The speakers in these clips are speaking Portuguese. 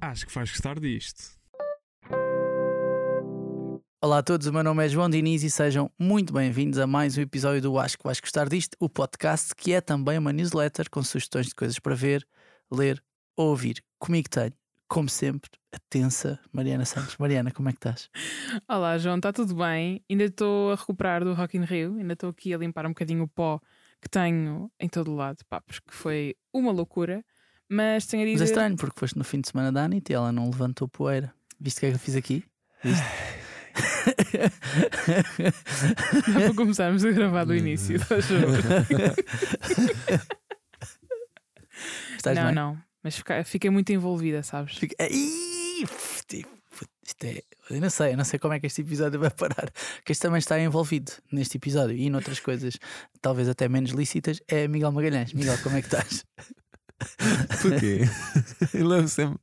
Acho que vais gostar disto. Olá a todos, o meu nome é João Diniz e sejam muito bem-vindos a mais um episódio do Acho que vais gostar disto, o podcast que é também uma newsletter com sugestões de coisas para ver, ler ou ouvir. Comigo tenho, como sempre, a tensa Mariana Santos. Mariana, como é que estás? Olá, João, está tudo bem? Ainda estou a recuperar do Rock in Rio, ainda estou aqui a limpar um bocadinho o pó que tenho em todo o lado, pá, porque foi uma loucura. Mas tenho a Mas é dizer. estranho, porque foste no fim de semana da Anitta e ela não levantou poeira. Viste o que é que eu fiz aqui? Viste? Dá para começarmos a gravar do início, tá? Estás não, bem? não, mas fica- fiquei muito envolvida, sabes? Tipo, Isto é... Eu não sei, eu não sei como é que este episódio vai parar. Que este também está envolvido neste episódio e noutras coisas, talvez até menos lícitas, é Miguel Magalhães. Miguel, como é que estás? Porquê? Eu levo sempre.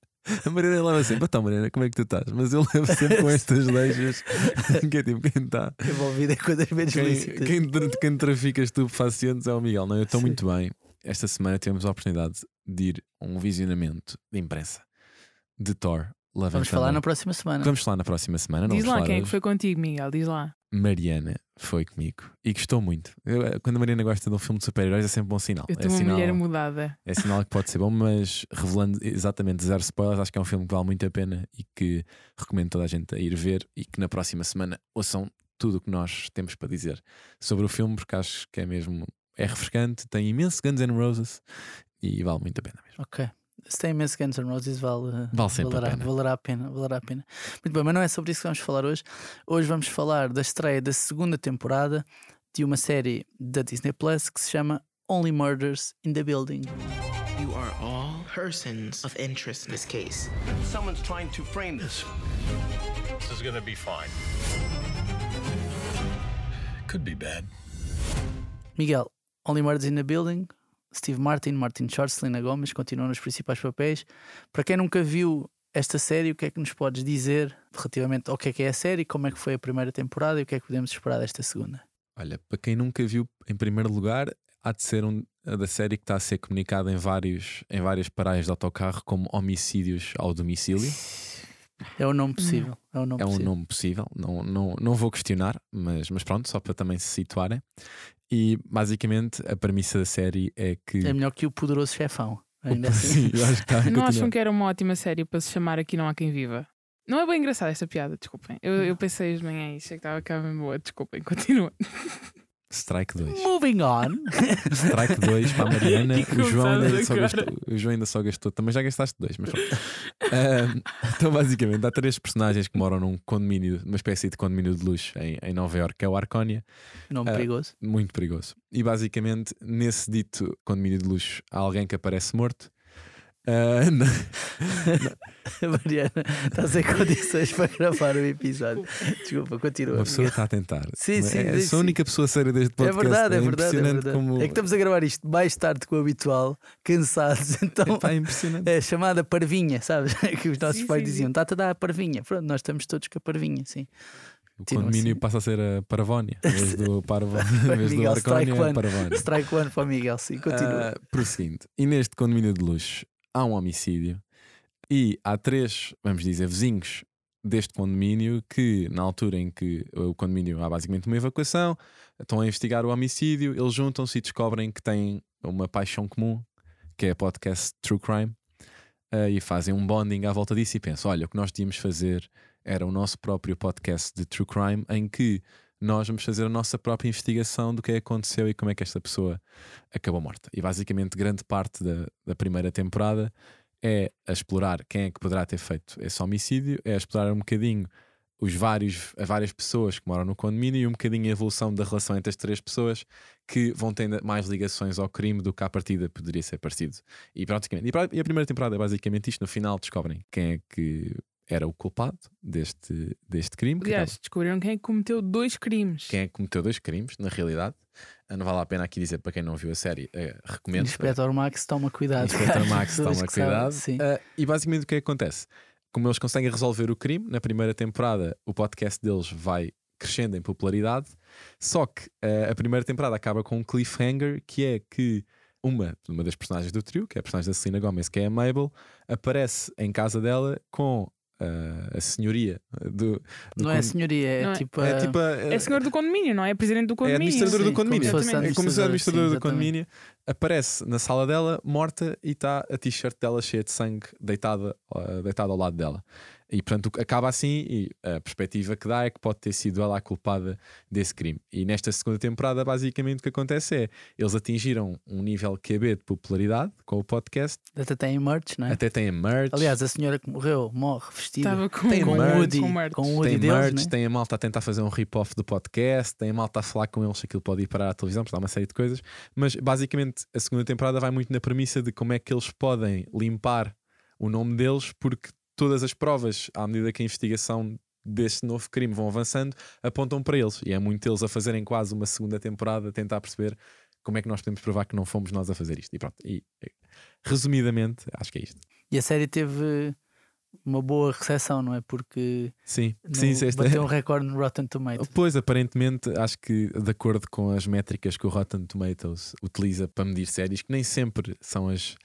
A Mariana leva sempre, então Mariana, como é que tu estás? Mas eu levo sempre com estas deixas que é tipo quem está. Envolvido em coisas menos Quem, lícitas. quem, quem trafica estupefacientes é o Miguel. Não, eu estou muito bem. Esta semana tivemos a oportunidade de ir a um visionamento de imprensa de Thor. Love Vamos falar na próxima semana. Vamos falar na próxima semana. Diz lá quem é que foi contigo, Miguel, diz lá. Mariana foi comigo e gostou muito. Eu, eh, quando a Mariana gosta de um filme de super-heróis é sempre bom sinal. Eu é uma sinal, mulher mudada. É sinal que pode ser bom, mas revelando exatamente zero spoilers, acho que é um filme que vale muito a pena e que recomendo toda a gente a ir ver e que na próxima semana ouçam tudo o que nós temos para dizer sobre o filme, porque acho que é mesmo é refrescante, tem imenso Guns N' Roses e vale muito a pena mesmo. Ok. Se tem imenso Guns N' Roses, vale, Vale sempre a valerá, pena. valerá a pena. Valerá a pena. Muito bem, mas não é sobre isso que vamos falar hoje. Hoje vamos falar da estreia da segunda temporada de uma série da Disney Plus que se chama Only Murders in the Building. You are all persons of interest in this case. Someone's trying to frame this. This is gonna be fine. Could be bad. Miguel, Only Murders in the Building, Steve Martin, Martin Short, Selena Gomez continuam nos principais papéis. Para quem nunca viu esta série, o que é que nos podes dizer relativamente ao que é que é a série, como é que foi a primeira temporada e o que é que podemos esperar desta segunda? Olha, para quem nunca viu, em primeiro lugar, há de ser um a da série que está a ser comunicada em, vários, em várias paragens de autocarro como homicídios ao domicílio. É o nome possível. É o nome É um possível. nome possível, não, não, não vou questionar, mas, mas pronto, só para também se situarem. E basicamente a premissa da série é que. É melhor que o poderoso chefão. Ainda assim. Sim, acho que Não acham que era uma ótima série para se chamar Aqui Não Há Quem Viva? Não é bem engraçada esta piada, desculpem. Eu, eu pensei de manhã isso, é que estava cá mesmo boa, desculpem, continua. Strike 2. Moving on. Strike 2 para a Mariana. O, João ainda só gastou, o João ainda só gastou. Também já gastaste dois, mas. Ahm, então, basicamente, há três personagens que moram num condomínio, numa espécie de condomínio de luxo em, em Nova Iorque, que é o Arcónia. Nome Ah. perigoso. muito perigoso. E basicamente, nesse dito condomínio de luxo, há alguém que aparece morto. Ah, na- Mariana, estás em condições para gravar o episódio. Desculpa, continua. uma pessoa está a tentar. Sim, sim, é, sim, sou a única pessoa séria deste É podcast. verdade, é verdade. É, verdade. como. é que estamos a gravar isto mais tarde que o habitual, cansados, então Epá, é impressionante. é chamada parvinha, sabes? Que os nossos Sim, pais sim, diziam: está-te a dar a parvinha. Pronto, nós estamos todos com a parvinha, sim. O Continua condomínio assim. passa a ser a Paravónia, em vez do, Parvo... vez do Miguel, Arcónia, strike é one. Paravónia. Strike one para o Miguel, sim, continua. Ah, prosseguindo. E neste condomínio de luxo há um homicídio. E há três, vamos dizer, vizinhos deste condomínio que, na altura em que o condomínio há basicamente uma evacuação, estão a investigar o homicídio, eles juntam-se e descobrem que têm uma paixão comum, que é a podcast True Crime, ah, e fazem um bonding à volta disso e pensam: olha, o que nós tínhamos fazer era o nosso próprio podcast de True Crime, em que nós vamos fazer a nossa própria investigação do que é que aconteceu e como é que esta pessoa acabou morta. E basicamente, grande parte da, da primeira temporada é a explorar quem é que poderá ter feito esse homicídio, é a explorar um bocadinho os vários, as várias pessoas que moram no condomínio e um bocadinho a evolução da relação entre as três pessoas que vão tendo mais ligações ao crime do que à partida poderia ser parecido. E, praticamente, pra- e a primeira temporada é basicamente isto: no final descobrem quem é que era o culpado deste, deste crime. que Aliás, acaba- descobriram quem é que cometeu dois crimes. quem é que cometeu dois crimes, na realidade. Ah, Não vale a pena aqui dizer para quem não viu a série, eh, recomendo. Inspector Max, toma cuidado. Inspector Max, toma cuidado. Sim. Ah, e basicamente o que é que acontece? Como eles conseguem resolver o crime, na primeira temporada o podcast deles vai crescendo em popularidade. Só que eh, a primeira temporada acaba com um cliffhanger que é que uma, uma das personagens do trio, que é a personagem da Selena Gomez, que é a Mabel, aparece em casa dela com a senhoria do. do Não é con- senhoria, é Não é- tipo. É a- tipo a- É senhor do condomínio, não é? É presidente do é condomínio. administradora sim, do condomínio. como se fosse é administradora sim, do condomínio. Aparece na sala dela, morta, e está a t-shirt dela cheia de sangue deitada, deitada ao lado dela. E portanto acaba assim, e a perspectiva que dá é que pode ter sido ela a culpada desse crime. E nesta segunda temporada, basicamente o que acontece é eles atingiram um nível QB de popularidade com o podcast, Até tem merch, não é? até têm merch. Aliás, a senhora que morreu morre vestida Estava com, Tem com merch. o Woody, com merch. com o Woody tem deles, merch, né? tem a malta a tentar fazer um rip-off do podcast, tem a malta a falar com eles se aquilo pode ir para a televisão, dá uma série de coisas. Mas basicamente a segunda temporada vai muito na premissa de como é que eles podem limpar o nome deles, porque todas as provas, à medida que a investigação deste novo crime vão avançando, apontam para eles. E é muito eles a fazerem quase uma segunda temporada, a tentar perceber como é que nós podemos provar que não fomos nós a fazer isto. E pronto. E, eh, resumidamente, acho que é isto. E a série teve uma boa recepção, não é? Porque Sim, no- sim, sim, esta- bateu um recorde no Rotten Tomatoes. Pois, aparentemente, acho que de acordo com as métricas que o Rotten Tomatoes utiliza para medir séries, que nem sempre são as,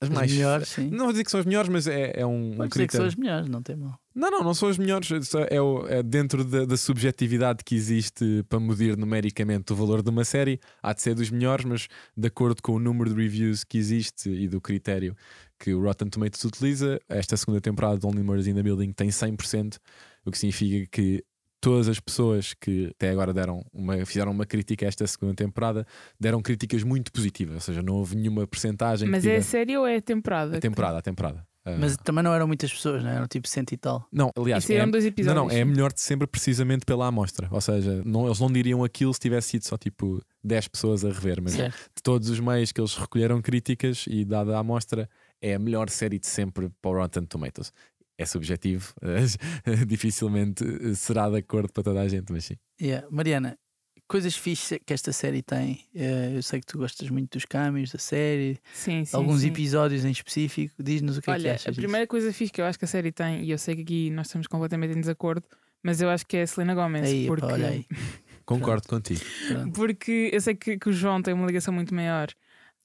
as As mais melhores, sim. Não vou dizer que são as melhores, mas é, é um, um Pode dizer que são critério. as melhores, não tem mal. Não, não, não são as melhores. É, o- é dentro da, da subjetividade que existe para medir numericamente o valor de uma série, há de ser dos melhores, mas de acordo com o número de reviews que existe e do critério que o Rotten Tomatoes utiliza, esta segunda temporada de Only Murders in the Building tem 100%, o que significa que todas as pessoas que até agora deram uma, fizeram uma crítica a esta segunda temporada deram críticas muito positivas, ou seja, não houve nenhuma percentagem Mas que é a série ou é a temporada? a temporada, a temporada. Ah, Mas também não eram muitas pessoas, não é? Eram tipo cento e tal. não, aliás, E é- dois não, episódios. não, é a melhor de sempre precisamente pela amostra. Ou seja, não, eles não diriam aquilo se tivesse sido só tipo 10 pessoas a rever, mas Certo. de todos os meios que eles recolheram críticas e dada a amostra, é a melhor série de sempre para o Rotten Tomatoes. É subjetivo, dificilmente eh, será de acordo para toda a gente, mas sim. Yeah. Mariana, coisas fixas que esta série tem. Eh, eu sei que tu gostas muito dos caminhos da série, Sim, sim. alguns sim. episódios em específico. Diz-nos o que é que Olha, achas. a disso. primeira coisa fixe que eu acho que a série tem, e eu sei que aqui nós estamos completamente em desacordo, mas eu acho que é a Selena Gomez. Aí, porque, olha aí. Concordo contigo. Pronto. porque eu sei que, que o João tem uma ligação muito maior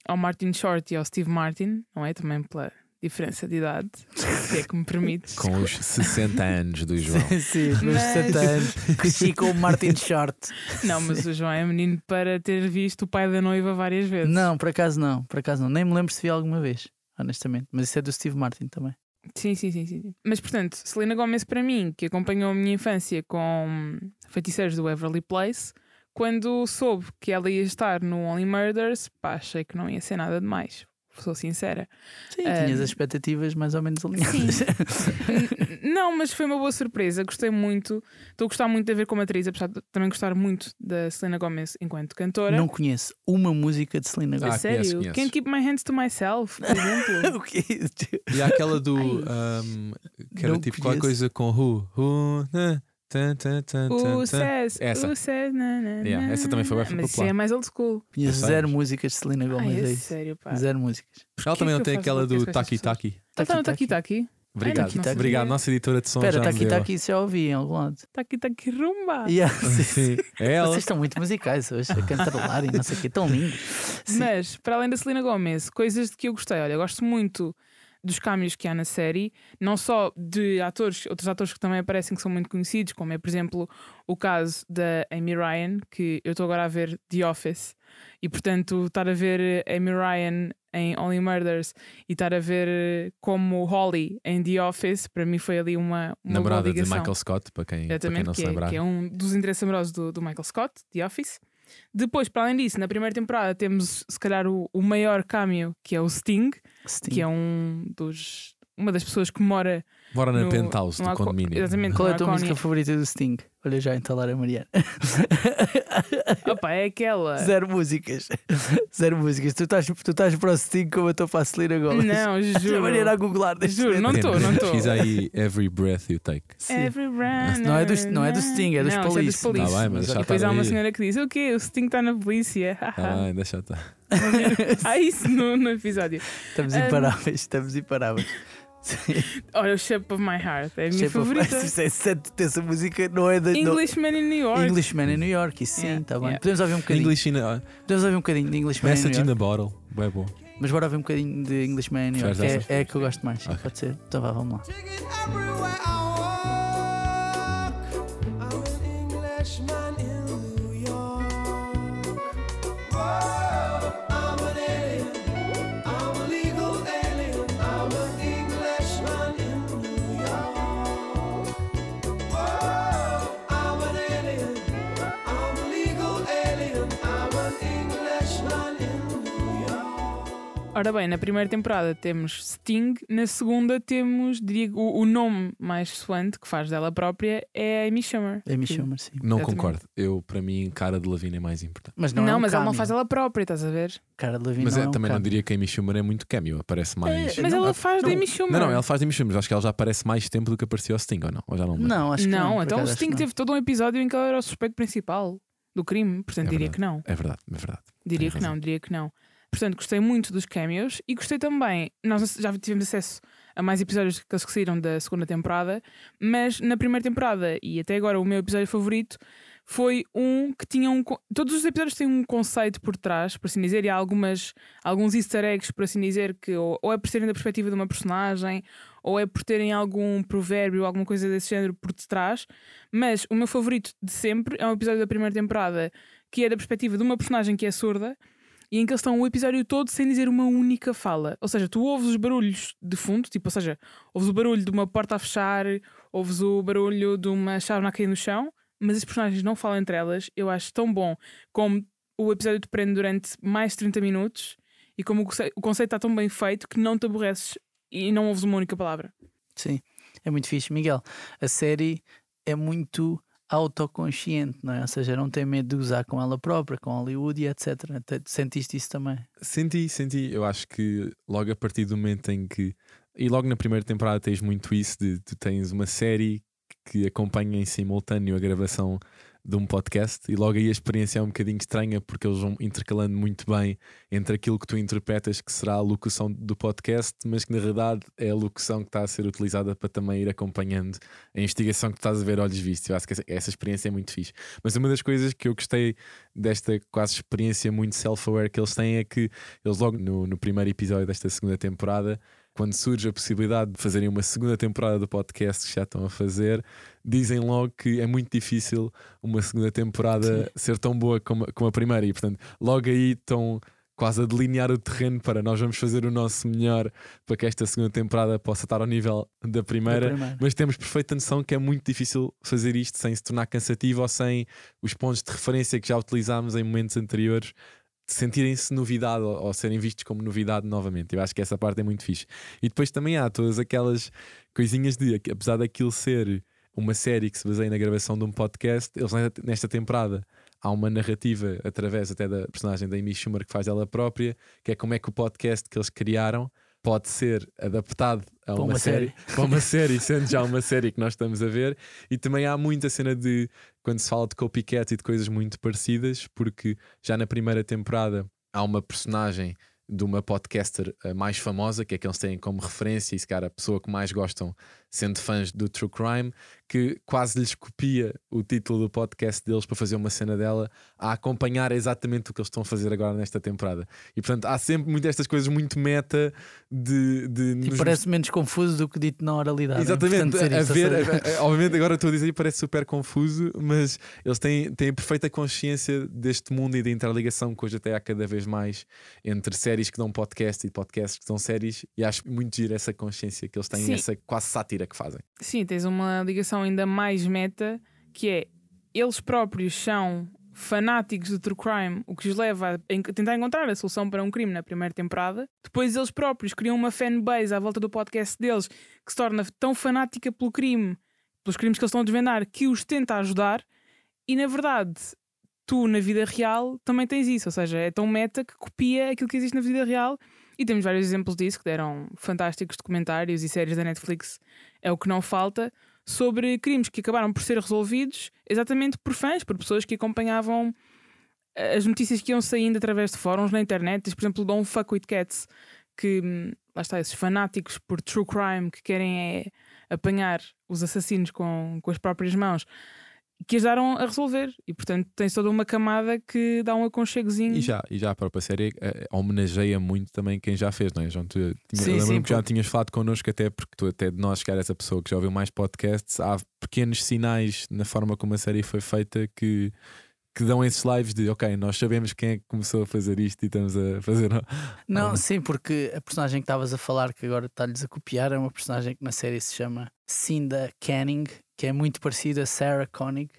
ao Martin Short e ao Steve Martin, não é? Também pela diferença de idade, se é que me permite. Com os 60 anos do João. Sim, os meus Mas- 60 anos. Cresci com o Martin Short. Não, mas o João é menino para ter visto o pai da noiva várias vezes. Não, por acaso não. Por acaso não. Nem me lembro se vi alguma vez, honestamente. Mas isso é do Steve Martin também. Sim, sim, sim, sim. sim. Mas portanto, Selena Gomez para mim, que acompanhou a minha infância com feiticeiros do Everly Place, quando soube que ela ia estar no Only Murders, pá, achei que não ia ser nada demais. Sou sincera. Sim, tinhas as expectativas mais ou menos alinhadas. Não, mas foi uma boa surpresa. Gostei muito. Estou a gostar muito de ver como atriz, apesar de também gostar muito da Selena Gomez enquanto cantora. não conheço uma música de Selena A Ah, Gomez. sério? conheço, conheço. Can't Keep My Hands to Myself, por exemplo. o quê? E há aquela do. ahm, que era Não tipo qualquer conheço. coisa com Who. Who. né, tan, tan, tan, o. Says, Essa. o Yeah, essa também foi bem Mas isso popular. é mais old school. Conheço zero músicas de Selena Ai, Gomez. é é sério, pá. Zero músicas. Ela também que não eu tem aquela do Taki? Taki. Ela está no Taki Taki. Obrigado. Taki. Obrigado, nossa editora de som. Espera, já Taki. Taki, isso já ouvi em algum lado. Taki Taki Rumba. Yeah, sim. Sim, é ela. Vocês estão muito musicais hoje, a cantarolar e não sei o que, tão lindo. Sim. Mas, para além da Selena Gomez, coisas de que eu gostei. Olha, eu gosto muito dos câmbios que há na série, não só de atores, outros atores que também aparecem que são muito conhecidos, como é, por exemplo, o caso da Amy Ryan, que eu estou agora a ver The Office, e portanto, estar a ver Amy Ryan em Only Murders e estar a ver como Holly em The Office, para mim foi ali uma, uma Namorada de. Michael Scott, para quem, para quem não que, se é, lembrar. que é um dos interesses amorosos do, do Michael Scott, The Office. Depois, para além disso, na primeira temporada temos se calhar o, o maior cameo, que é o Sting, Sting. que é um dos, uma das pessoas que mora Bora na no- penthouse no do condomínio. Exatamente, Qual é a tua música favorita do Sting? Olha já a entalar a Mariana. Opa, é aquela. Zero músicas. Zero músicas. Tu estás, tu estás para o Sting como eu estou para a Selena Gomez. Não, A juro. Mariana a googlar neste Juro, não estou, não estou. Pesquisa aí Every Breath You Take. Sim. Every run, Não é do- não é do Sting, é dos não, Police. É dos. Tá bem, mas já Depois está há uma senhora que diz: O quê? O Sting está na polícia. Tá bem, deixa estar. há isso no, no episódio. Estamos Ah, imparáveis, estamos imparáveis. Olha, o Shape of My Heart é a minha Shape of- favorita. Isso é certo, essa música não é da. Englishman in New York. Englishman em New York, isso sim, Yeah, está bem. yeah. Podemos ouvir um bocadinho. English in a, Podemos ouvir um bocadinho de Englishman em New Message in York. a Bottle. Bem bom. Mas bora ouvir um bocadinho de Englishman em New York. Que É, é a que eu gosto mais. sim, Ok. Pode ser. Então vá, vamos lá. Ora bem, na primeira temporada temos Sting, na segunda temos, diria, o, o nome mais soante que faz dela própria é a Amy Schumer. Amy Schumer, sim. Não Exatamente. concordo. Eu, para mim, cara de Lavigne é mais importante. Mas não, Não, é um mas ela não cameo. faz ela própria, estás a ver? Cara de Lavigne Mas não é, é um também não cameo. diria que a Amy Schumer é muito cameo. Aparece mais. Mas não, ela não, faz não. da Amy Schumer. Não, não, ela faz de Amy Schumer. Acho que ela já aparece mais tempo do que apareceu ao Sting, ou não? Ou já não? lembro? Não, acho que não. não, então o Sting não. teve todo um episódio em que ela era o suspeito principal do crime, portanto É diria verdade. que não. É verdade, é verdade. Diria que não, diria que não. Portanto, gostei muito dos cameos e gostei também. Nós já tivemos acesso a mais episódios que eles saíram da segunda temporada, mas na primeira temporada e até agora o meu episódio favorito foi um que tinha um. Todos os episódios têm um conceito por trás, por assim dizer, e há algumas, alguns easter eggs, por assim dizer, que ou, ou é por serem da perspectiva de uma personagem, ou é por terem algum provérbio, alguma coisa desse género por detrás. Mas o meu favorito de sempre é um episódio da primeira temporada que é da perspectiva de uma personagem que é surda e em que eles estão o episódio todo sem dizer uma única fala. Ou seja, tu ouves os barulhos de fundo, tipo, ou seja, ouves o barulho de uma porta a fechar, ouves o barulho de uma chave a cair no chão, mas as personagens não falam entre elas. Eu acho tão bom como o episódio te prende durante mais de 30 minutos e como o conce- o conceito está tão bem feito que não te aborreces e não ouves uma única palavra. Sim, é muito fixe. Miguel, a série é muito autoconsciente, não é? Ou seja, não tem medo de usar com ela própria, com Hollywood e etc. Te- Sentiste isso também? Senti, senti. Eu acho que logo a partir do momento em que. E logo na primeira temporada tens muito isso de tu tens uma série que acompanha em simultâneo a gravação de um podcast e logo aí a experiência é um bocadinho estranha porque eles vão intercalando muito bem entre aquilo que tu interpretas que será a locução do podcast, mas que na realidade é a locução que está a ser utilizada para também ir acompanhando a investigação que estás a ver olhos vistos. Eu acho que essa, essa experiência é muito fixe. Mas uma das coisas que eu gostei desta quase experiência muito self-aware que eles têm é que eles logo no, no primeiro episódio desta segunda temporada quando surge a possibilidade de fazerem uma segunda temporada do podcast que já estão a fazer, dizem logo que é muito difícil uma segunda temporada ser tão boa como, como a primeira, e portanto, logo aí estão quase a delinear o terreno para nós vamos fazer o nosso melhor para que esta segunda temporada possa estar ao nível da primeira, Da primeira. mas temos perfeita noção que é muito difícil fazer isto sem se tornar cansativo ou sem os pontos de referência que já utilizámos em momentos anteriores sentirem-se novidade ou, ou serem vistos como novidade novamente. Eu acho que essa parte é muito fixe. E depois também há todas aquelas coisinhas de, apesar daquilo ser uma série que se baseia na gravação de um podcast, eles nesta temporada há uma narrativa através até da personagem da Amy Schumer que faz ela própria, que é como é que o podcast que eles criaram pode ser adaptado a uma, uma série, série. para uma série, sendo já uma série que nós estamos a ver. E também há muita cena de quando se fala de copycat e de coisas muito parecidas, porque já na primeira temporada há uma personagem de uma podcaster eh, mais famosa, que é que eles têm como referência, e se calhar a pessoa que mais gostam, sendo fãs do True Crime, que quase lhes copia o título do podcast deles para fazer uma cena dela a acompanhar exatamente o que eles estão a fazer agora nesta temporada. E portanto há sempre muitas destas coisas muito meta de. de E nos parece menos confuso do que dito na oralidade. É Exatamente, dizer a ver, a- obviamente agora estou a dizer e parece super confuso, mas eles têm, têm perfeita consciência deste mundo e da interligação que hoje até há cada vez mais entre séries que dão podcast e podcasts que dão séries, e acho muito giro essa consciência que eles têm, Sim. essa quase sátira que fazem. Sim, tens uma ligação ainda mais meta que é eles próprios são fanáticos do true crime, o que os leva a en- tentar encontrar a solução para um crime na primeira temporada. Depois eles próprios criam uma fanbase à volta do podcast deles que se torna tão fanática pelo crime, pelos crimes que eles estão a desvendar, que os tenta ajudar. E na verdade, tu na vida real também tens isso, ou seja, é tão meta que copia aquilo que existe na vida real. E temos vários exemplos disso que deram fantásticos documentários e séries da Netflix, é o que não falta, sobre crimes que acabaram por ser resolvidos exatamente por fãs, por pessoas que acompanhavam eh, as notícias que iam saindo através de fóruns na internet. Por exemplo, o Don't Fuck With Cats, que hum, lá está, esses fanáticos por true crime que querem é apanhar os assassinos com, com as próprias mãos, que ajudaram a resolver. E portanto tens toda uma camada que dá um aconchegozinho. E já, e já a própria série eh, homenageia muito também quem já fez, não é? João, tu tinha, Sim, eu lembro-me sim, que já tinhas falado connosco, até porque tu, até de nós, que era essa pessoa que já ouviu mais podcasts, há pequenos sinais na forma como a série foi feita que, que dão esses lives de ok, nós sabemos quem é que começou a fazer isto e estamos a fazer. Não, Ah, sim, porque a personagem que estavas a falar, que agora está-lhes a copiar, é uma personagem que na série se chama Cinda Canning, que é muito parecida a Sarah Koenig,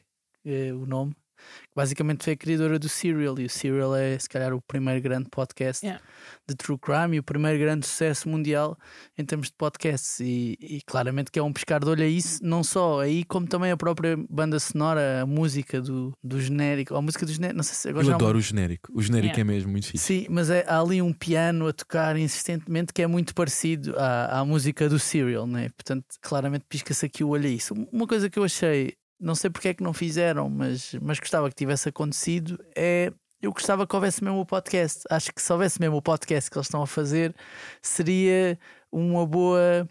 é o nome. Que Basicamente foi a criadora do Serial, e o Serial é se calhar o primeiro grande podcast Yeah. de true crime e o primeiro grande sucesso mundial em termos de podcasts. E, e claramente que é um pescar de olho a isso, não só aí, como também a própria banda sonora, a música do, do genérico, a música do genérico, não sei se agora Eu já adoro o genérico. O genérico Yeah. é mesmo muito fixe. Sim, mas é, há ali um piano a tocar insistentemente que é muito parecido à, à música do Serial, né? portanto, claramente pisca-se aqui o olho a isso. Uma coisa que eu achei, não sei porque é que não fizeram, mas, mas gostava que tivesse acontecido, é. Eu gostava que houvesse mesmo o podcast. Acho que se houvesse mesmo o podcast que eles estão a fazer, seria uma boa.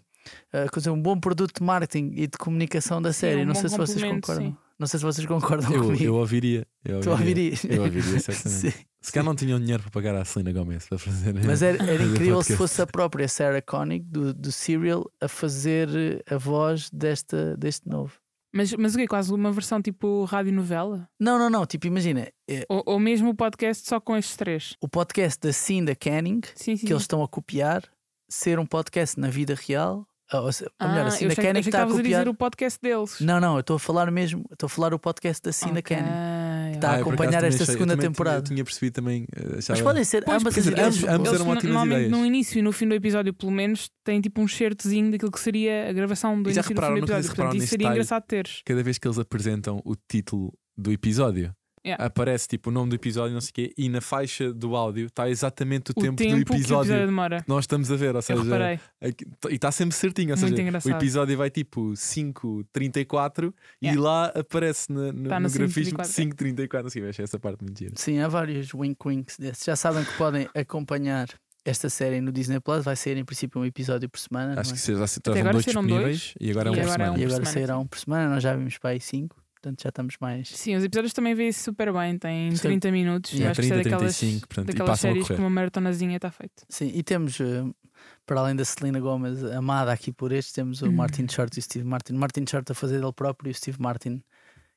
dizer, um bom produto de marketing e de comunicação da série. um não sei se vocês concordam. sim. Não sei se vocês concordam Eu, comigo. eu ouviria. Eu Tu ouviria. ouvirias? Eu ouviria, certamente. Sim. Se calhar não tinham dinheiro para pagar à Selena Gomez para fazer. Mas era, era incrível se fosse a própria Sarah Koenig do, do Serial a fazer a voz desta, deste novo. Mas, mas o quê? Quase uma versão tipo radionovela? Não, não, não. Tipo, imagina eh, Ou, ou mesmo o podcast só com estes três? o podcast da Cinda Canning Sim, sim. que eles estão a copiar ser um podcast na vida real. Ou, se- ou melhor, a ah, Cinda Canning está a estavas a copiar. dizer o podcast deles. Não, não, eu estou a falar mesmo. Estou a falar o podcast da Cinda Ok, Canning. Ok. Tá a por acompanhar esta segunda tinha- temporada. Eu tinha percebido também. eh, Mas podem ser Pois, ambas as ideias. ambos- eram Eles, ótimas normalmente ideias. no início e no fim do episódio, pelo menos, têm tipo um certozinho daquilo que seria a gravação do E já início e do fim repararam, do episódio. Portanto, isso seria engraçado teres. cada vez que eles apresentam o título do episódio, Yeah. aparece tipo o nome do episódio, não sei o quê, e na faixa do áudio está exatamente o, O tempo, tempo, do que o episódio episódio demora. que nós estamos a ver. Ou seja, e está sempre certinho. Ou Muito seja, engraçado. o episódio vai tipo 5.34 e Yeah. lá aparece na- no, Tá no no grafismo 5:34. 5.34. Não sei, achei essa parte muito gira. Sim, há vários wink winks desses. Já sabem que podem acompanhar esta série no Disney Plus. Vai ser em princípio um episódio por semana. não Acho é? que já se dois disponíveis e agora é um e por agora é semana. um E agora um por semana. Nós já vimos para aí cinco, portanto já estamos mais. Sim, os episódios também vêem-se super bem, têm Sim. 30 minutos. Yeah, acho que isso é 30, daquelas, 35, portanto, daquelas séries que uma maratonazinha está feita. Sim, e temos, eh, para além da Selena Gomez, amada aqui por estes, temos o Hum. Martin Short e o Steve Martin. Martin Short a fazer ele próprio e o Steve Martin,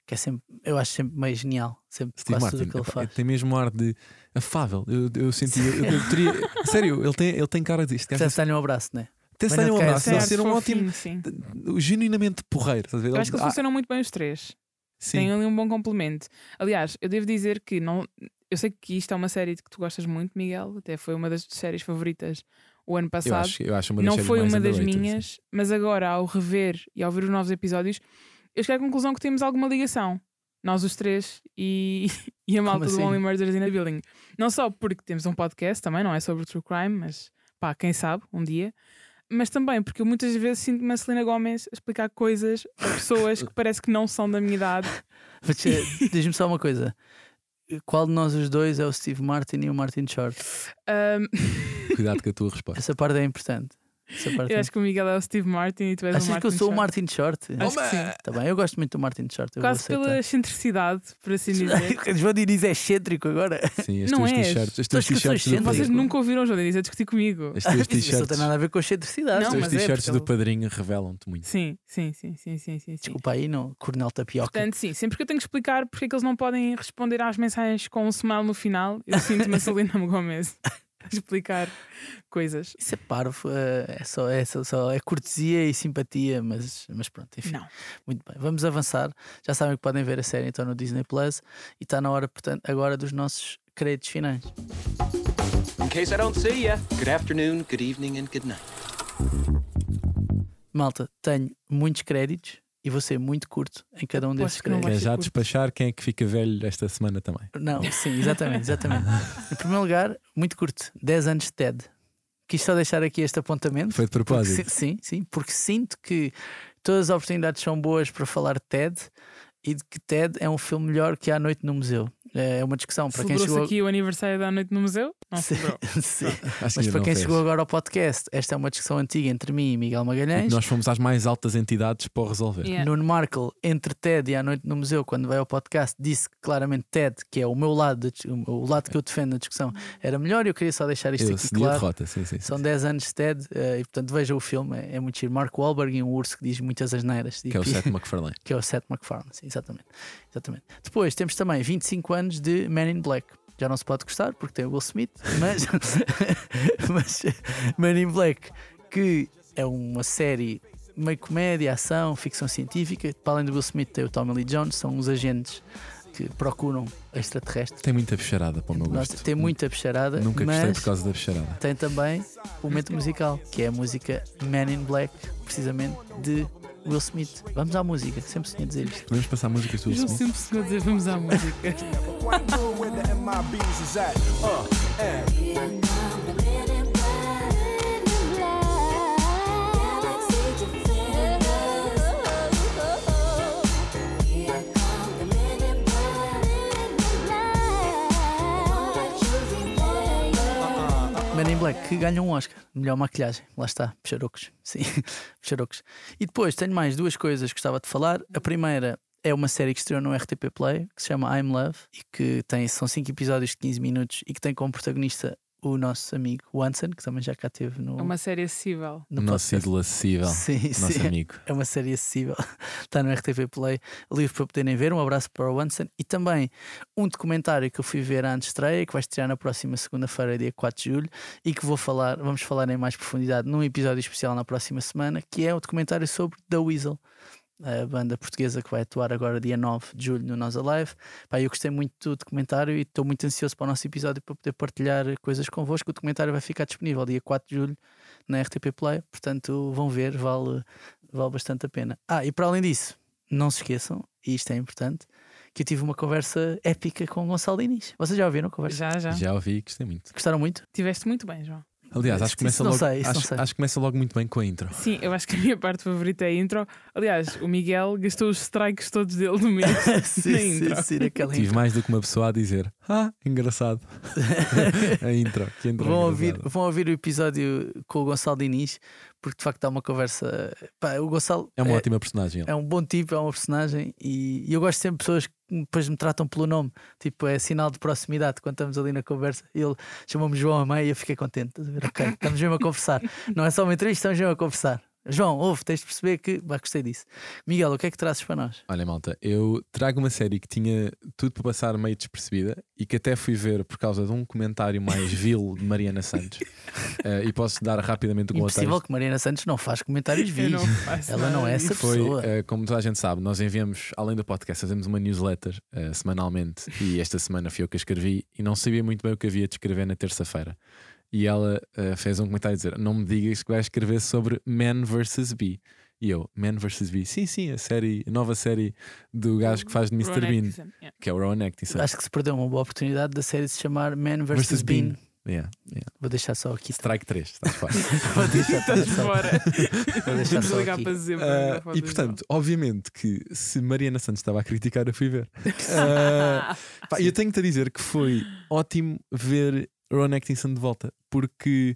que é sempre, eu acho sempre meio genial. Sempre Steve quase Martin tudo o que ele faz. tem mesmo um ar de afável. Eu, eu senti, eu, eu teria, sério, ele tem, ele tem cara disto. Portanto, dá-lhe um abraço, né? Até se Mas dá um abraço, ser deve ser um ótimo, sim. genuinamente porreiro. estás a ver? Eu acho que eles Ah, funcionam muito bem os três. Sim. Têm ali um bom complemento. Aliás, eu devo dizer que não. Eu sei que isto é uma série de que tu gostas muito, Miguel. Até foi uma das séries favoritas o ano eu, passado. acho, eu acho uma das não foi uma das minhas, mas agora, ao rever e ao ver os novos episódios, eu cheguei à conclusão que temos alguma ligação. Nós os três e, e a malta do assim? Only Murders in the Building. Não só porque temos um podcast também, não é sobre true crime, mas pá, quem sabe, um dia. Mas também porque eu muitas vezes sinto-me a Selena Gomez a explicar coisas a pessoas que parece que não são da minha idade. Diz-me só uma coisa: qual de nós os dois é o Steve Martin e o Martin Short? Sim. Cuidado com a tua resposta. Essa parte é importante. Eu é acho que o Miguel é o Steve Martin e tu és o Achas Martin que eu sou o Short. Martin Short? Acho que sim. Tá bem, eu gosto muito do Martin Short. Eu vou Quase aceitar. pela excentricidade, por assim dizer. João Diniz é excêntrico agora. Sim, as Não tuas és. t-shirts, as Tu tuas achas que eu sou t-shirts do excêntrico? Vocês padrinho. nunca ouviram o João Diniz a discutir comigo. As tuas Isso não t-shirts tem nada a ver com excentricidade. as Não, tuas mas é, t-shirts porque do ele- padrinho revelam-te muito. Sim, sim, sim, sim, sim, sim. sim. Desculpa aí, não. Coronel Tapioca. Portanto, sim, sempre que eu tenho que explicar porque é que eles não podem responder às mensagens com um smile no final, eu sinto-me a Selena Gomez a explicar coisas. Isso é parvo, eh, é só, é só, só- é cortesia e simpatia, mas, mas pronto, enfim. Não. Muito bem, vamos avançar. Já sabem que podem ver a série então no Disney Plus e está na hora, portanto, agora dos nossos créditos finais. In case I don't see ya, good afternoon, good evening, and good night. Malta, tenho muitos créditos e vou ser muito curto em cada um desses que créditos. vai Quer já curto. despachar quem é que fica velho esta semana também. Não, sim, exatamente, exatamente. em primeiro lugar, muito curto, 10 anos de TED. Quis só deixar aqui este apontamento. Foi de Porque propósito. si- sim, sim, porque sinto que todas as oportunidades são boas para falar de TED e de que TED é um filme melhor que A Noite no Museu. É uma discussão para quem chegou. aqui o aniversário da noite no museu? Não Sim, sim. Mas para quem fez. chegou agora ao podcast, esta é uma discussão antiga entre mim e Miguel Magalhães. Nós fomos às mais altas entidades para o resolver. Yeah. Nuno Markle, entre Ted e à noite no museu, quando veio ao podcast, disse que claramente Ted, que é o meu lado, o lado que eu defendo na discussão, era melhor e eu queria só deixar isto Eu aqui a claro. derrota, sim, sim. sim. São 10 anos de Ted eh, e portanto veja o filme, é, é muito giro. Mark Wahlberg e um urso que diz muitas asneiras. Que é o Tipo, Seth MacFarlane. que é o Seth MacFarlane, sim, exatamente. exatamente. Depois temos também 25 anos de Man in Black. Já não se pode gostar porque tem o Will Smith, mas, mas Man in Black, que é uma série meio comédia, ação, ficção científica. Para além do Will Smith, tem o Tommy Lee Jones, são os agentes que procuram extraterrestres. Tem muita bicharada para o meu gosto. tem muita peixarada, Nunca gostei por causa da bicharada. tem também o momento musical, que é a música Man in Black, precisamente de Will Smith. Vamos à música, sempre sonhei dizer isto. Podemos passar músicas do Will Eu Smith? sempre se dizer vamos à música. Man in Black, que ganha um Oscar. Melhor maquilhagem. Lá está, pecharocos. Sim, pecharocos. E depois tenho mais duas coisas que gostava de falar. A primeira é uma série que estreou no RTP Play, que se chama I'm Love, e que tem, são 5 episódios de 15 minutos e que tem como protagonista o nosso amigo Wanson, que também já cá teve no, É uma série acessível. no O nosso podcast. ídolo acessível. Sim, Nosso sim. amigo. É uma série acessível. Está no RTP Play, livre para poderem ver. Um abraço para o Wanson. E também um documentário que eu fui ver antes de estreia, que vai estrear na próxima segunda-feira, dia 4 de julho, e que vou falar, vamos falar em mais profundidade num episódio especial na próxima semana, que é o documentário sobre The Weasel. A banda portuguesa que vai atuar agora dia 9 de julho no Nós Alive. Pá, eu gostei muito do documentário e estou muito ansioso para o nosso episódio para poder partilhar coisas convosco. O documentário vai ficar disponível dia 4 de julho na RTP Play, portanto vão ver, vale, vale bastante a pena. Ah, e para além disso, não se esqueçam, e isto é importante, que eu tive uma conversa épica com o Gonçalo Diniz. Vocês já ouviram a conversa? Já, já. Já ouvi, gostei muito. Gostaram muito? Tiveste muito bem, João. Aliás, acho que começa logo, sei, acho, acho que começa logo muito bem com a intro. Sim, eu acho que a minha parte favorita é a intro. Aliás, o Miguel gastou os strikes todos dele no mês. sim, na sim, intro. sim, naquela Tive intro. mais do que uma pessoa a dizer Ah, engraçado. a intro. Que intro Vão ouvir, vão ouvir o episódio com o Gonçalo Diniz, porque de facto há uma conversa. Pá, o Gonçalo É uma ótima personagem. é um bom tipo, é uma personagem e, e eu gosto sempre de pessoas que depois me tratam pelo nome, tipo, é sinal de proximidade quando estamos ali na conversa. Ele chamou-me João Amei e eu fiquei contente. Ok, estamos mesmo a conversar. Não é só uma entrevista, estamos mesmo a conversar. João, ouve, tens de perceber que. Bah, gostei disso. Miguel, o que é que trazes para nós? Olha, malta, eu trago uma série que tinha tudo para passar meio despercebida e que até fui ver por causa de um comentário mais vil de Mariana Santos. Eh, e posso dar rapidamente o Impossível contexto. que Mariana Santos não faz comentários Eu vis. não faço Ela não é essa Foi, pessoa. eh, como toda a gente sabe, nós enviamos, além do podcast, fazemos uma newsletter eh, semanalmente e esta semana fui eu que a escrevi e não sabia muito bem o que havia de escrever na terça-feira. E ela eh, fez um comentário a dizer: Não me digas que vais escrever sobre Man vs. Bee. E eu, Man vs. Bee, sim, sim, a série, a nova série do gajo que faz de Mr. Bean, Atkinson, yeah. que é o Rowan Atkinson. Acho que se perdeu uma boa oportunidade da série se chamar Man vs. Versus Bean. Yeah, yeah. Vou deixar só aqui. Strike 3, estás fora. Vou deixar, Estás só- fora. vou deixar só aqui. para sempre. Não pode e portanto, obviamente que se Mariana Santos estava a criticar, eu fui ver. Ah, pá, eu tenho-te a dizer que foi ótimo ver Ron Atkinson de volta, porque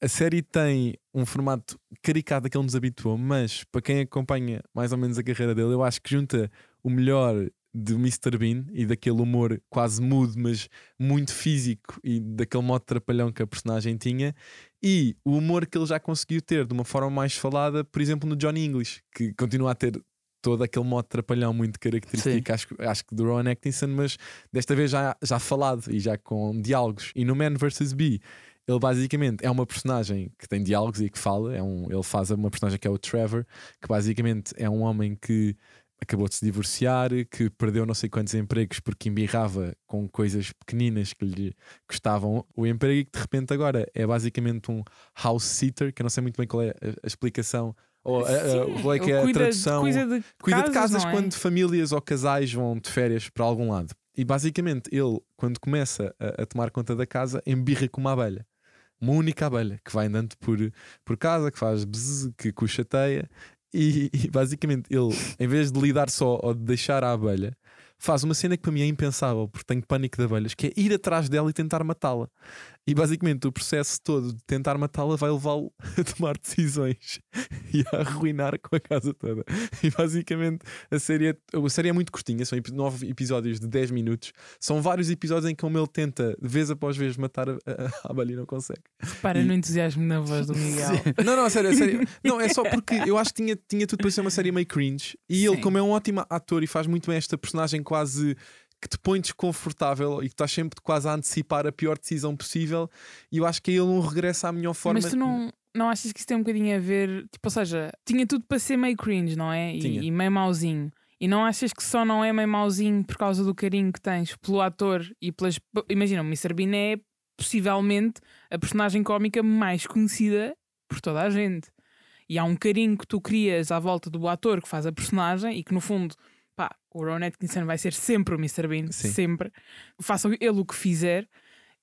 a série tem um formato caricato que ele nos habituou, mas para quem acompanha mais ou menos a carreira dele, eu acho que junta o melhor de Mr. Bean e daquele humor quase mudo, mas muito físico e daquele modo trapalhão que a personagem tinha, e o humor que ele já conseguiu ter de uma forma mais falada, por exemplo, no Johnny English, que continua a ter todo aquele modo trapalhão muito característico, acho, acho que do Rowan Atkinson, mas desta vez já, já falado e já com diálogos. E no Man vs. Bee, ele basicamente é uma personagem que tem diálogos e que fala. É um, ele faz uma personagem que é o Trevor, que basicamente é um homem que acabou de se divorciar, que perdeu não sei quantos empregos porque embirrava com coisas pequeninas que lhe custavam o emprego e que de repente agora é basicamente um house sitter, que eu não sei muito bem qual é a, a explicação. Ou a, qual é que é a tradução? Cuida de Cuida de casas é? quando famílias ou casais vão de férias para algum lado. E basicamente ele, quando começa a, a tomar conta da casa, embirra com uma abelha. Uma única abelha que vai andando por, por casa, que faz bzz, que cochateia. E, e basicamente ele, em vez de lidar só ou de deixar a abelha, faz uma cena que para mim é impensável, porque tenho pânico de abelhas, que é ir atrás dela e tentar matá-la. E basicamente o processo todo de tentar matá-la vai levá-lo a tomar decisões e a arruinar com a casa toda. E basicamente a série é, a série é muito curtinha, são nove episódios de 10 minutos. São vários episódios em que como ele tenta, vez após vez, matar a, a, a e não consegue. Repara E- no entusiasmo na voz do Miguel. Não, não, sério, a sério. Não, é só porque eu acho que tinha, tinha tudo para ser uma série meio cringe. E ele, Sim. como é um ótimo ator e faz muito bem esta personagem quase que te põe desconfortável e que estás sempre quase a antecipar a pior decisão possível, e eu acho que é ele um regresso à melhor forma. Mas tu não, não achas que isso tem um bocadinho a ver? Tipo, ou seja, tinha tudo para ser meio cringe, não é? E, e meio mauzinho. E não achas que só não é meio mauzinho por causa do carinho que tens pelo ator e pelas. Imagina, o Mr. Bean é possivelmente a personagem cómica mais conhecida por toda a gente. E há um carinho que tu crias à volta do ator que faz a personagem e que no fundo, o Ron Atkinson vai ser sempre o Mr. Bean, Sim. sempre. Faça ele o que fizer.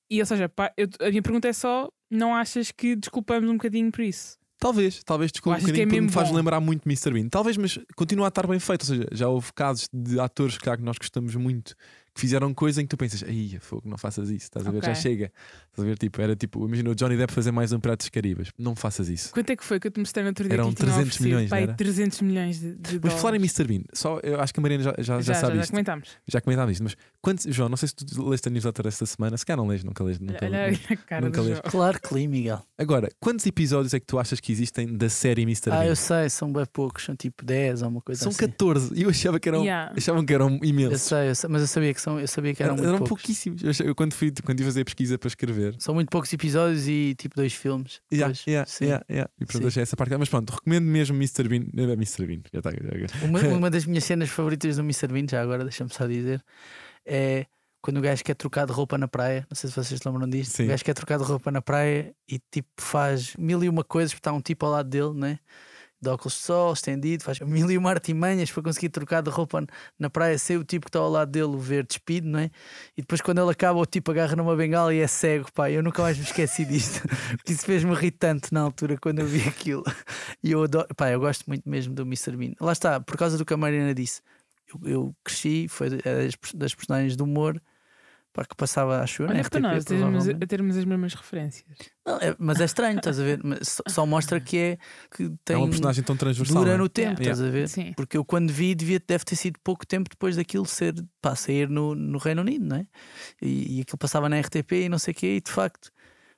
E ou seja, pá, eu- a minha pergunta é só: não achas que desculpamos um bocadinho por isso? Talvez, talvez desculpe um é bocadinho porque me faz bom? lembrar muito Mr. Bean. Talvez, mas continua a estar bem feito. Ou seja, já houve casos de atores que nós gostamos muito que fizeram coisa em que tu pensas, ai, fogo, não faças isso, estás a ver? Já Ok. chega. Estás a ver? Tipo, era tipo, imagina o Johnny Depp fazer mais um Piratas dos Caribas. Não faças isso. Quanto é que foi que eu te mostrei no outro dia? Eram que lhe tinham 300 oferecido? milhões, Pá, não era? 300 milhões de, de Mas falar em. Mr. Bean, só, eu acho que a Mariana já, já, já, já, sabe já, isto. comentámos. Já comentámos isto, mas quantos, João, não sei se tu leste a newsletter esta semana, se calhar não lês, nunca lês. Nunca, Olha olha a cara nunca. João. Claro que li, Miguel. Agora, quantos episódios é que tu achas que existem da série Mr. Ah, Bean? eu sei, são bem poucos, são tipo 10 ou uma coisa São assim. 14 e eu achava que eram, Yeah. achavam que eram Eu imensos. sei, eu sei, mas eu sabia que, são, eu sabia que eram, Eram, muito eram poucos. pouquíssimos. Eu, quando fui quando ia fazer a pesquisa para escrever. São muito poucos episódios e tipo dois filmes. Yeah, Pois, yeah, sim. yeah, yeah. E pronto, Sim. essa parte. Mas pronto, recomendo mesmo Mr. Bean. eh, Mr. Bean, já está. Uma, uma das minhas cenas favoritas do Mr. Bean, já agora deixa-me só dizer, é quando o gajo quer trocar de roupa na praia. Não sei se vocês lembram disto. Sim. O gajo quer trocar de roupa na praia e tipo faz mil e uma coisas, porque está um tipo ao lado dele, né? De óculos de sol, estendido, faz mil e uma artimanhas para conseguir trocar de roupa na praia sem o tipo que está ao lado dele ver despido, não é? E depois quando ele acaba, o tipo agarra numa bengala e é cego, pá. Eu nunca mais me esqueci disto, porque isso fez-me rir tanto na altura quando eu vi aquilo. E eu adoro, pá, eu gosto muito mesmo do Mr. Bean. Lá está, por causa do que a Mariana disse. Eu, eu cresci, foi das, das personagens de humor pá, que passava, acho eu, na Olha RTP, para nós termos, a termos as mesmas referências. Não, é- mas é estranho, estás a ver? Mas só, mostra que é que tem É uma personagem tão transversal. dura é? no tempo, Yeah. estás a ver? Sim. Porque eu quando vi devia, deve ter sido pouco tempo depois daquilo ser pá, sair no, no Reino Unido, não é? E, e aquilo passava na RTP e não sei o quê, e de facto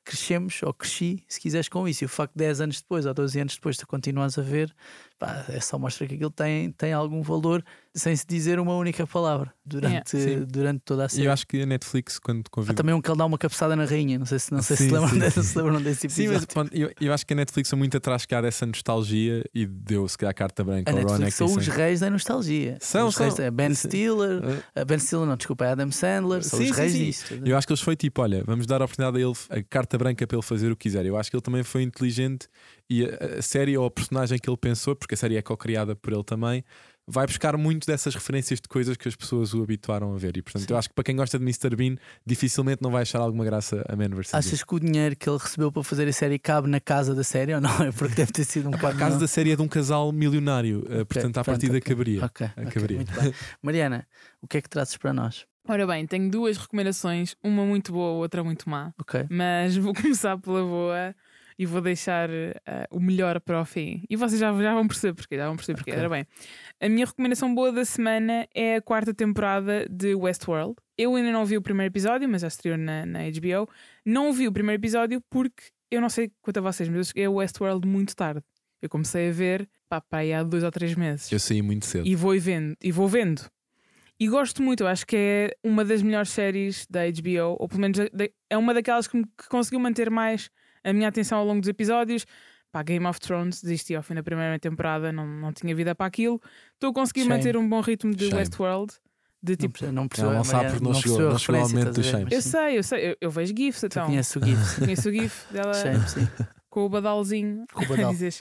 crescemos, ou cresci, se quiseres, com isso. E o facto de 10 anos depois ou 12 anos depois tu continuas a ver, pá, é só mostra que aquilo tem, tem algum valor sem se dizer uma única palavra durante, Sim. durante toda a série. eu acho que a Netflix, quando te Há convida. também um que ele dá uma cabeçada na rainha, não sei se, não sei se, Sim, se, lembram, sim, desse, sim. se lembram desse Sim, episódio. mas pronto, eu, eu acho que a Netflix foi muito atrás cá dessa nostalgia e deu se calhar a carta branca A ao Ron Netflix são os reis da nostalgia. São, os reis, são. é Ben Sim. Stiller, a Ben Stiller, não, desculpa, é Adam Sandler, são Sim, os sim, reis sim. disto. Eu acho que eles foi tipo: olha, vamos dar a oportunidade a ele, a carta branca para ele fazer o que quiser. Eu acho que ele também foi inteligente e a, a série ou a personagem que ele pensou, porque a série é co-criada por ele também, vai buscar muito dessas referências de coisas que as pessoas o habituaram a ver. E portanto, Sim. eu acho que para quem gosta de Mr. Bean, dificilmente não vai achar alguma graça a Man vs. Achas que o dinheiro que ele recebeu para fazer a série cabe na casa da série ou não? É porque deve ter sido um A casa não? da série é de um casal milionário, eh, portanto, à pronto, partida ok. caberia. Ok, ok, Acabaria. muito bem. Mariana, o que é que trazes para nós? Ora bem, tenho duas recomendações, uma muito boa, outra muito má. Ok. Mas vou começar pela boa e vou deixar eh, o melhor para o fim. E vocês já, já vão perceber porque, já vão perceber porque. Ok. Ora bem, a minha recomendação boa da semana é a quarta temporada de Westworld. Eu ainda não vi o primeiro episódio, mas já estreou na, na HBO. Não vi o primeiro episódio porque eu não sei quanto a vocês, mas eu cheguei a Westworld muito tarde. Eu comecei a ver pá, pá, há dois ou três meses. Eu saí muito cedo. E vou vendo, e vou vendo. E gosto muito, eu acho que é uma das melhores séries da HBO, ou pelo menos da- é uma daquelas que conseguiu manter mais a minha atenção ao longo dos episódios. Pá, Game of Thrones, desisti ao fim da primeira temporada, não, não tinha vida para aquilo. Estou a conseguir Shame. manter um bom ritmo de Shame. Westworld. De Não tipo, perce- não percebeu, não sabe porque não chegou- percebeu a não chegou ao momento do shame. eu sei, eu sei, eu, eu vejo GIFs então. conheces o GIF. Conheço o GIF dela Shame, sim. com o badalzinho. Com o badal, dizer-.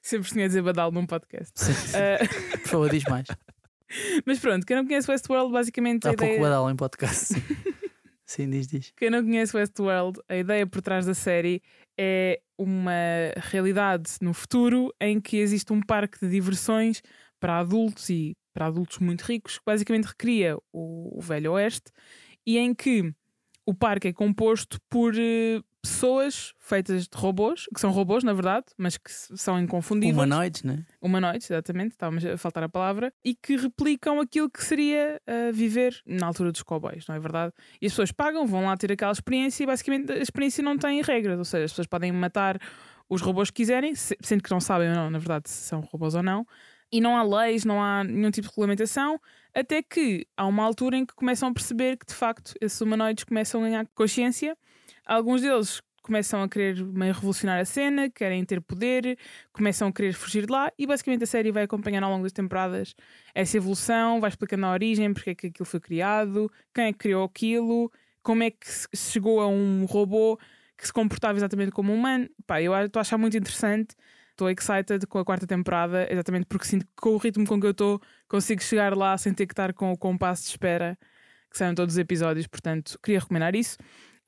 Sempre sonhei a dizer badal num podcast. Sim, sim. Ah, Por favor, diz mais. mas pronto, quem não conhece Westworld, basicamente a Há pouco ideia. badal em podcast. Sim, diz, diz. Quem não conhece Westworld, a ideia por trás da série é uma realidade no futuro em que existe um parque de diversões para adultos e para adultos muito ricos, que basicamente recria o, o Velho Oeste e em que o parque é composto por eh, pessoas feitas de robôs, que são robôs, na verdade, mas que são inconfundíveis. Humanoides, né? Humanoides, exatamente, estávamos a faltar a palavra, e que replicam aquilo que seria uh, viver na altura dos cowboys, não é verdade? E as pessoas pagam, vão lá ter aquela experiência e basicamente a experiência não tem regras, ou seja, as pessoas podem matar os robôs que quiserem, se- sendo que não sabem ou não, na verdade, se são robôs ou não, e não há leis, não há nenhum tipo de regulamentação, até que há uma altura em que começam a perceber que de facto esses humanoides começam a ganhar consciência, alguns deles começam a querer meio revolucionar a cena, querem ter poder, começam a querer fugir de lá e basicamente a série vai acompanhando ao longo das temporadas essa evolução, vai explicando a origem, porque é que aquilo foi criado, quem é que criou aquilo, como é que se chegou a um robô que se comportava exatamente como um humano. Pá, eu estou a achar muito interessante, estou excited com a quarta temporada, exatamente porque sinto que com o ritmo com que eu estou consigo chegar lá sem ter que estar com o compasso de espera que saiam todos os episódios, portanto queria recomendar isso.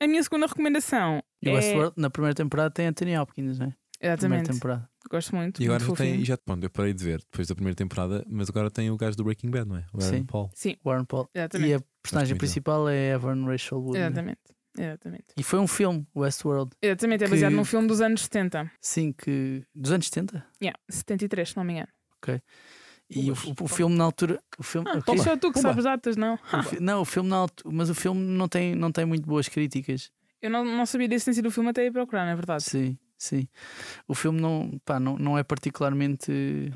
A minha segunda recomendação E o é... Westworld, na primeira temporada, tem Anthony Hopkins, né? Primeira Exatamente, temporada. gosto muito. E agora muito já tem, já, bom, eu parei de ver depois da primeira temporada, mas agora tem o gajo do Breaking Bad, não é? O Aaron Sim. Paul. Sim, Warren Paul. Exatamente. E a personagem principal é Evan Rachel Wood. né? exatamente. Exatamente. E foi um filme, Westworld. Exatamente, é baseado Que- num filme dos anos 70. Sim, que. dos anos 70? Yeah, 73, se não me engano. E o, o filme na altura. O filme, Ah, o quê? Isso é tu que Pumba. sabes datas, não? O não, o filme na altura. Mas o filme não tem, não tem muito boas críticas. Eu não, não sabia da existência do filme até ir procurar, não é verdade? Sim, sim. O filme não, pá, não, não é particularmente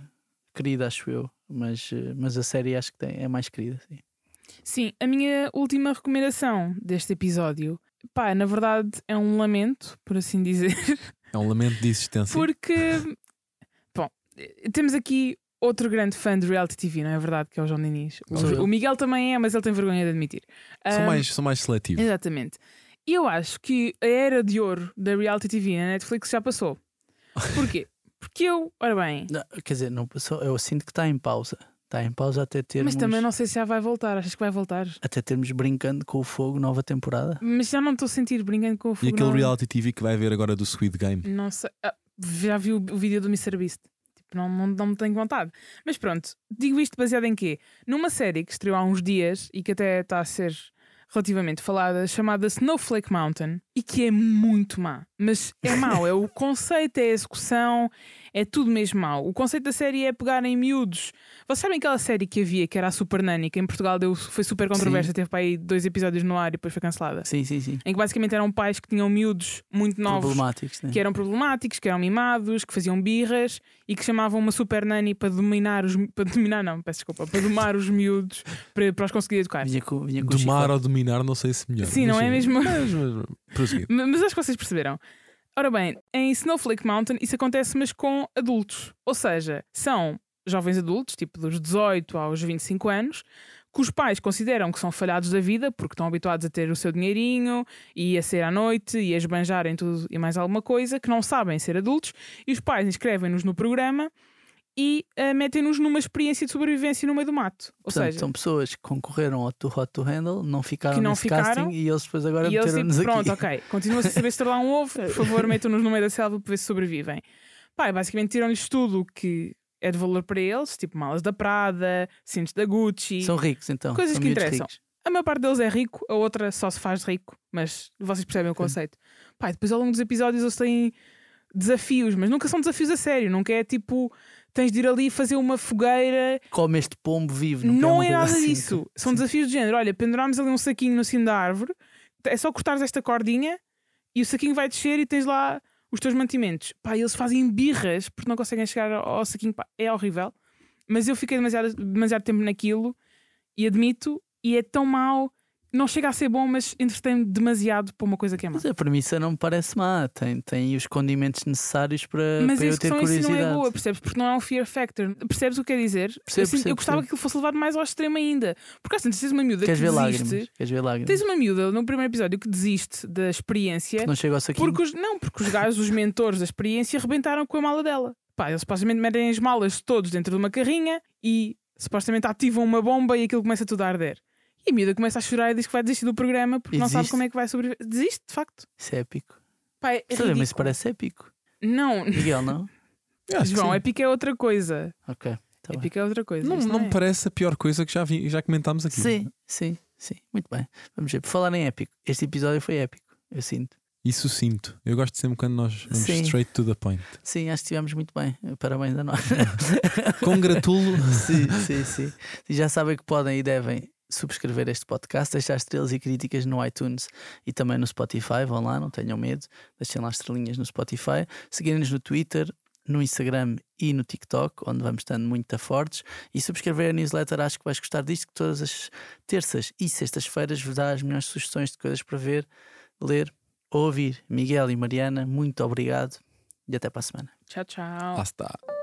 querido, acho eu. Mas, mas a série acho que tem, é mais querida. Sim. Sim, a minha última recomendação deste episódio, pá, na verdade é um lamento, por assim dizer, É um lamento de existência. porque, bom, temos aqui outro grande fã de reality TV, não é verdade? Que é o João Diniz. O, Sou eu. o Miguel também é, mas ele tem vergonha de admitir. São, Ahm, mais, são mais seletivos. Exatamente. E eu acho que a era de ouro da reality TV na Netflix já passou. Porquê? Porque eu, ora bem, Não, quer dizer, não passou, eu sinto que está em pausa. Está em pausa até termos, mas também não sei se já vai voltar. Achas que vai voltar? até termos brincando com o fogo, nova temporada. Mas já não estou a sentir brincando com o E fogo. aquele não. reality TV que vai haver agora do Squid Game. Não sei. Ah, já vi o, o vídeo do MrBeast. Não, não, não me tenho vontade. Mas pronto, digo isto baseado em quê? Numa série que estreou há uns dias e que até está a ser relativamente falada, chamada Snowflake Mountain, e que é muito má. Mas é mau, é o conceito, é a execução, é tudo mesmo mau. O conceito da série é pegar em miúdos. Vocês sabem aquela série que havia, que era a Super Nanny, que em Portugal deu, foi super controversa, teve para aí dois episódios no ar e depois foi cancelada. Sim, sim, sim. Em que basicamente eram pais que tinham miúdos muito novos Problemáticos, né? que eram problemáticos, que eram mimados, que faziam birras e que chamavam uma super nanny para dominar os para dominar não, peço desculpa, para domar os miúdos para, para os conseguir educar. Vinha com, vinha com Domar ou dominar, não sei se melhor. Sim, não é mesmo? Mas, acho que vocês perceberam. Ora bem, em Snowflake Mountain isso acontece, mas com adultos. Ou seja, são jovens adultos, tipo dos 18 aos 25 anos, que os pais consideram que são falhados da vida porque estão habituados a ter o seu dinheirinho e a ser à noite e a esbanjarem tudo e mais alguma coisa, que não sabem ser adultos, e os pais inscrevem-nos no programa e eh, metem-nos numa experiência de sobrevivência no meio do mato. Ou Portanto, seja, são pessoas que concorreram ao Too Hot to Handle, não ficaram Que não nesse ficaram, casting e eles depois agora eles tipo, meteram-nos pronto, aqui. ok, continua-se a saber estrelar um ovo, por favor, metam-nos no meio da selva para ver se sobrevivem. Pá, basicamente tiram-lhes tudo o que é de valor para eles, tipo malas da Prada, cintos da Gucci. São ricos então. Coisas são que interessam. ricos. A maior parte deles é rico, a outra só se faz rico, mas vocês percebem o conceito. Pá, depois ao longo dos episódios eles têm desafios, mas nunca são desafios a sério, nunca é tipo tens de ir ali fazer uma fogueira Come este pombo vivo. Não, não, é nada assim. disso. São desafios de género. Olha, penduramos ali um saquinho no cimo da árvore, é só cortares esta cordinha e o saquinho vai descer e tens lá os teus mantimentos. Pá, eles fazem birras porque não conseguem chegar ao ao saquinho. Pá, é horrível. Mas eu fiquei demasiado, demasiado tempo naquilo e admito, e é tão mau. Não chega a ser bom, mas entretém-me demasiado para uma coisa que é má. Mas a premissa não me parece má. Tem, tem os condimentos necessários para, Mas para a eu ter execução em si não curiosidade. é boa, percebes? Porque não é um fear factor. Percebes o que quer dizer? Percebo, eu, eu percebo, gostava percebo. que aquilo fosse levado mais ao extremo ainda. Porque assim, tens uma miúda Queres que ver desiste. lágrimas? Queres ver lágrimas? Tens uma miúda no primeiro episódio que desiste da experiência Não chega ao saquinho. porque os, não, porque os gajos, os mentores da experiência, rebentaram com a mala dela. Pá, eles supostamente metem as malas todos dentro de uma carrinha e supostamente ativam uma bomba e aquilo começa tudo a arder. E a miúda começa a chorar e diz que vai desistir do programa porque E não sabe como é que vai sobreviver. Desiste, de facto. Isso é épico. Pá, é Sabe, mas parece épico. Não, Miguel, não? Que João, épico é outra coisa. ok. tá bem. Épico é outra coisa. Não, não é. me parece a pior coisa que já, vi, já comentámos aqui. Sim, sim, sim. Muito bem. Vamos ver. Por falar em épico, este episódio foi épico, eu sinto. Isso sinto. Eu gosto sempre quando nós vamos Sim. straight to the point. Sim, acho que estivemos muito bem. Parabéns a nós. Congratulo. sim, sim, sim. E já sabem que podem e devem subscrever este podcast, deixar estrelas e críticas no iTunes e também no Spotify. Vão lá, não tenham medo. Deixem lá estrelinhas no Spotify. Seguirem-nos no Twitter, no Instagram e no TikTok, onde vamos estando muito fortes. E subscrever a newsletter, acho que vais gostar disto, que todas as terças e sextas-feiras vos dá as melhores sugestões de coisas para ver, ler ou ouvir. Miguel e Mariana, muito obrigado e até para a semana. Tchau, tchau. Lá está.